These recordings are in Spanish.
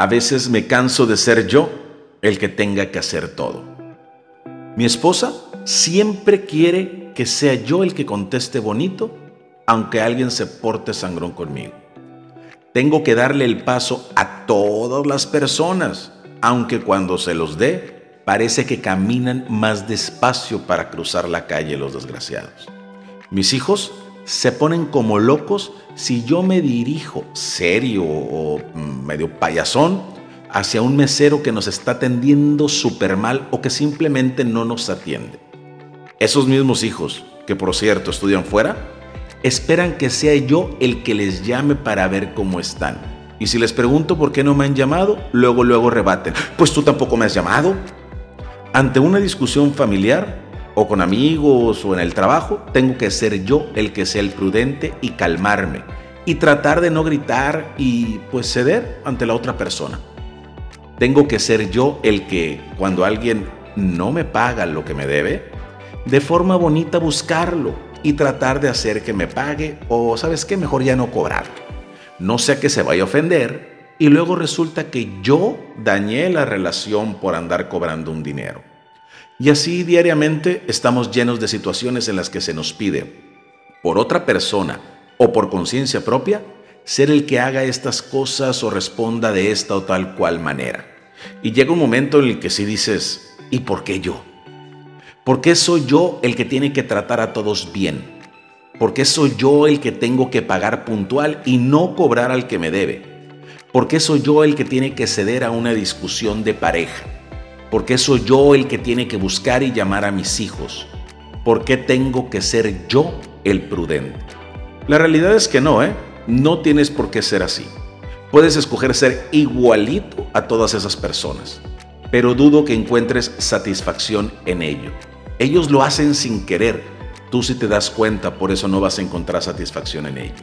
A veces me canso de ser yo el que tenga que hacer todo. Mi esposa siempre quiere que sea yo el que conteste bonito, aunque alguien se porte sangrón conmigo. Tengo que darle el paso a todas las personas, aunque cuando se los dé, parece que caminan más despacio para cruzar la calle los desgraciados. Mis hijos se ponen como locos si yo me dirijo serio o medio payasón hacia un mesero que nos está atendiendo súper mal o que simplemente no nos atiende. Esos mismos hijos, que por cierto estudian fuera, esperan que sea yo el que les llame para ver cómo están. Y si les pregunto por qué no me han llamado, luego, luego rebaten, pues tú tampoco me has llamado. Ante una discusión familiar, o con amigos o en el trabajo, tengo que ser yo el que sea el prudente y calmarme y tratar de no gritar y pues ceder ante la otra persona. Tengo que ser yo el que cuando alguien no me paga lo que me debe, de forma bonita buscarlo y tratar de hacer que me pague o sabes qué, mejor ya no cobrar. No sea que se vaya a ofender y luego resulta que yo dañé la relación por andar cobrando un dinero. Y así diariamente estamos llenos de situaciones en las que se nos pide, por otra persona o por conciencia propia, ser el que haga estas cosas o responda de esta o tal cual manera. Y llega un momento en el que sí dices, ¿y por qué yo? ¿Por qué soy yo el que tiene que tratar a todos bien? ¿Por qué soy yo el que tengo que pagar puntual y no cobrar al que me debe? ¿Por qué soy yo el que tiene que ceder a una discusión de pareja? ¿Por qué soy yo el que tiene que buscar y llamar a mis hijos? ¿Por qué tengo que ser yo el prudente? La realidad es que no, ¿eh? No tienes por qué ser así. Puedes escoger ser igualito a todas esas personas, pero dudo que encuentres satisfacción en ello. Ellos lo hacen sin querer. Tú si te das cuenta, por eso no vas a encontrar satisfacción en ello.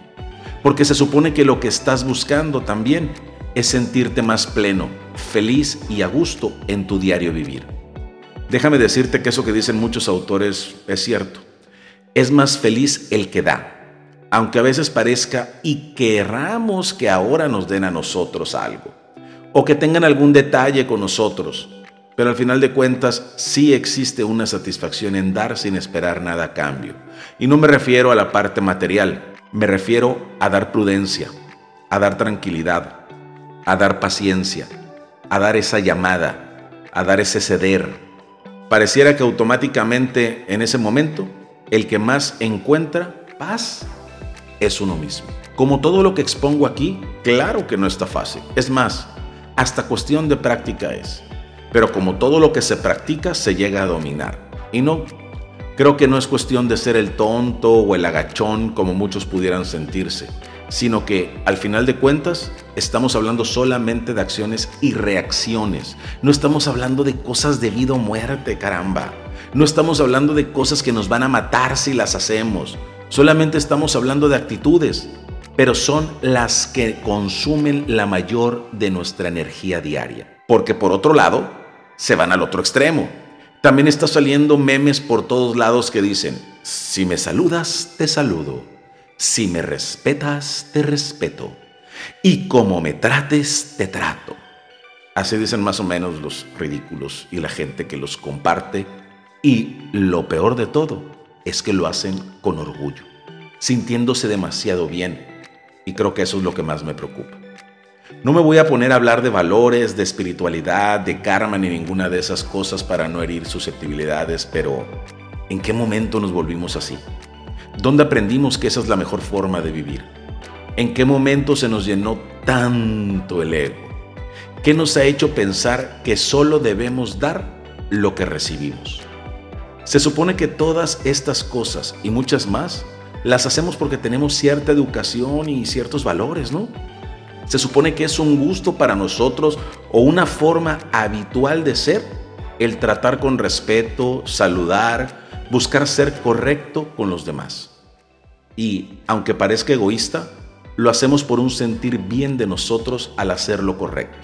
Porque se supone que lo que estás buscando también es sentirte más pleno, feliz y a gusto en tu diario vivir. Déjame decirte que eso que dicen muchos autores es cierto. Es más feliz el que da, aunque a veces parezca y querramos que ahora nos den a nosotros algo, o que tengan algún detalle con nosotros, pero al final de cuentas sí existe una satisfacción en dar sin esperar nada a cambio. Y no me refiero a la parte material, me refiero a dar prudencia, a dar tranquilidad, a dar paciencia, a dar esa llamada, a dar ese ceder. Pareciera que automáticamente en ese momento el que más encuentra paz es uno mismo. Como todo lo que expongo aquí, claro que no está fácil. Es más, hasta cuestión de práctica es. Pero como todo lo que se practica, se llega a dominar. Y no, creo que no es cuestión de ser el tonto o el agachón como muchos pudieran sentirse sino que al final de cuentas estamos hablando solamente de acciones y reacciones. No estamos hablando de cosas de vida o muerte, caramba. No estamos hablando de cosas que nos van a matar si las hacemos. Solamente estamos hablando de actitudes, pero son las que consumen la mayor de nuestra energía diaria. Porque por otro lado, se van al otro extremo. También está saliendo memes por todos lados que dicen, si me saludas, te saludo si me respetas, te respeto. Y como me trates, te trato. Así dicen más o menos los ridículos y la gente que los comparte. Y lo peor de todo es que lo hacen con orgullo, sintiéndose demasiado bien. Y creo que eso es lo que más me preocupa. No me voy a poner a hablar de valores, de espiritualidad, de karma ni ninguna de esas cosas para no herir susceptibilidades, pero ¿en qué momento nos volvimos así? ¿Dónde aprendimos que esa es la mejor forma de vivir? ¿En qué momento se nos llenó tanto el ego? ¿Qué nos ha hecho pensar que solo debemos dar lo que recibimos? Se supone que todas estas cosas y muchas más las hacemos porque tenemos cierta educación y ciertos valores, ¿no? Se supone que es un gusto para nosotros o una forma habitual de ser el tratar con respeto, saludar, buscar ser correcto con los demás. Y, aunque parezca egoísta, lo hacemos por un sentir bien de nosotros al hacer lo correcto.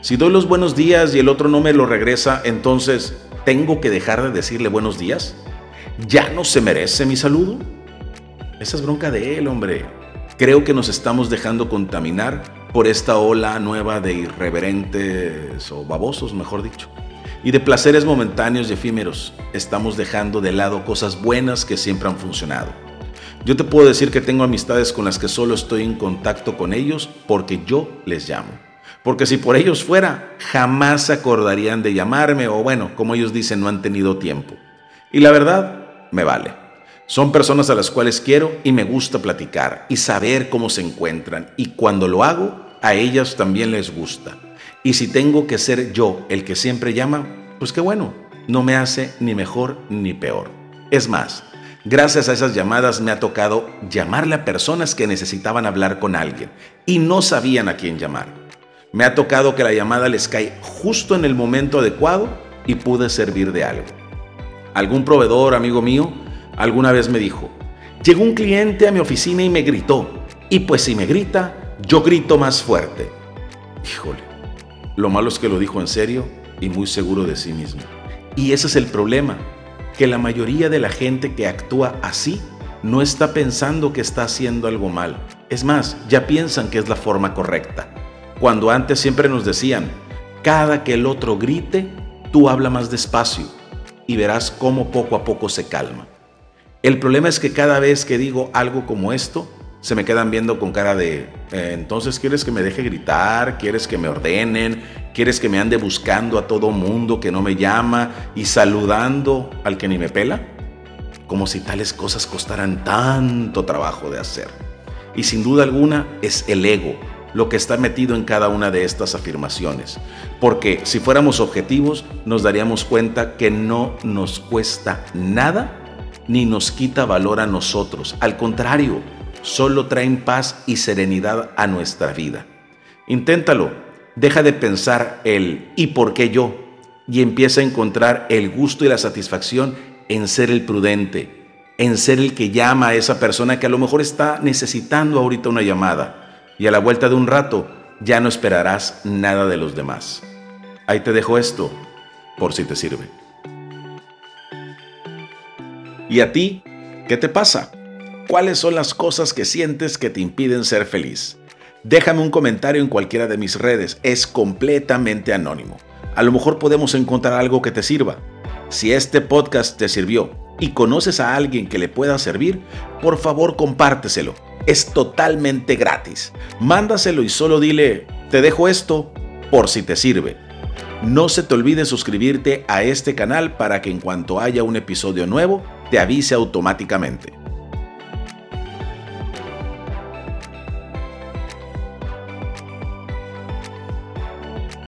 Si doy los buenos días y el otro no me lo regresa, entonces, ¿tengo que dejar de decirle buenos días? ¿Ya no se merece mi saludo? Esa es bronca de él, hombre. Creo que nos estamos dejando contaminar por esta ola nueva de irreverentes o babosos, mejor dicho. Y de placeres momentáneos y efímeros, estamos dejando de lado cosas buenas que siempre han funcionado. Yo te puedo decir que tengo amistades con las que solo estoy en contacto con ellos porque yo les llamo. Porque si por ellos fuera, jamás se acordarían de llamarme o bueno, como ellos dicen, no han tenido tiempo. Y la verdad, me vale. Son personas a las cuales quiero y me gusta platicar y saber cómo se encuentran. Y cuando lo hago, a ellas también les gusta. Y si tengo que ser yo el que siempre llama, pues qué bueno, no me hace ni mejor ni peor. Es más, gracias a esas llamadas me ha tocado llamarle a personas que necesitaban hablar con alguien y no sabían a quién llamar. Me ha tocado que la llamada les cae justo en el momento adecuado y pude servir de algo. Algún proveedor, amigo mío, alguna vez me dijo, llegó un cliente a mi oficina y me gritó, y pues si me grita, yo grito más fuerte. Híjole, lo malo es que lo dijo en serio y muy seguro de sí mismo. Y ese es el problema, que la mayoría de la gente que actúa así no está pensando que está haciendo algo mal. Es más, ya piensan que es la forma correcta. Cuando antes siempre nos decían, cada que el otro grite, tú habla más despacio y verás cómo poco a poco se calma. El problema es que cada vez que digo algo como esto, se me quedan viendo con cara de, eh, entonces quieres que me deje gritar, quieres que me ordenen, quieres que me ande buscando a todo mundo que no me llama y saludando al que ni me pela, como si tales cosas costaran tanto trabajo de hacer. Y sin duda alguna es el ego lo que está metido en cada una de estas afirmaciones, porque si fuéramos objetivos nos daríamos cuenta que no nos cuesta nada ni nos quita valor a nosotros, al contrario, solo traen paz y serenidad a nuestra vida. Inténtalo, deja de pensar el ¿y por qué yo? y empieza a encontrar el gusto y la satisfacción en ser el prudente, en ser el que llama a esa persona que a lo mejor está necesitando ahorita una llamada y a la vuelta de un rato ya no esperarás nada de los demás. Ahí te dejo esto por si te sirve. ¿Y a ti? ¿Qué te pasa? ¿Cuáles son las cosas que sientes que te impiden ser feliz? Déjame un comentario en cualquiera de mis redes, es completamente anónimo. A lo mejor podemos encontrar algo que te sirva. Si este podcast te sirvió y conoces a alguien que le pueda servir, por favor compárteselo. Es totalmente gratis. Mándaselo y solo dile, te dejo esto por si te sirve. No se te olvide suscribirte a este canal para que en cuanto haya un episodio nuevo, te avise automáticamente.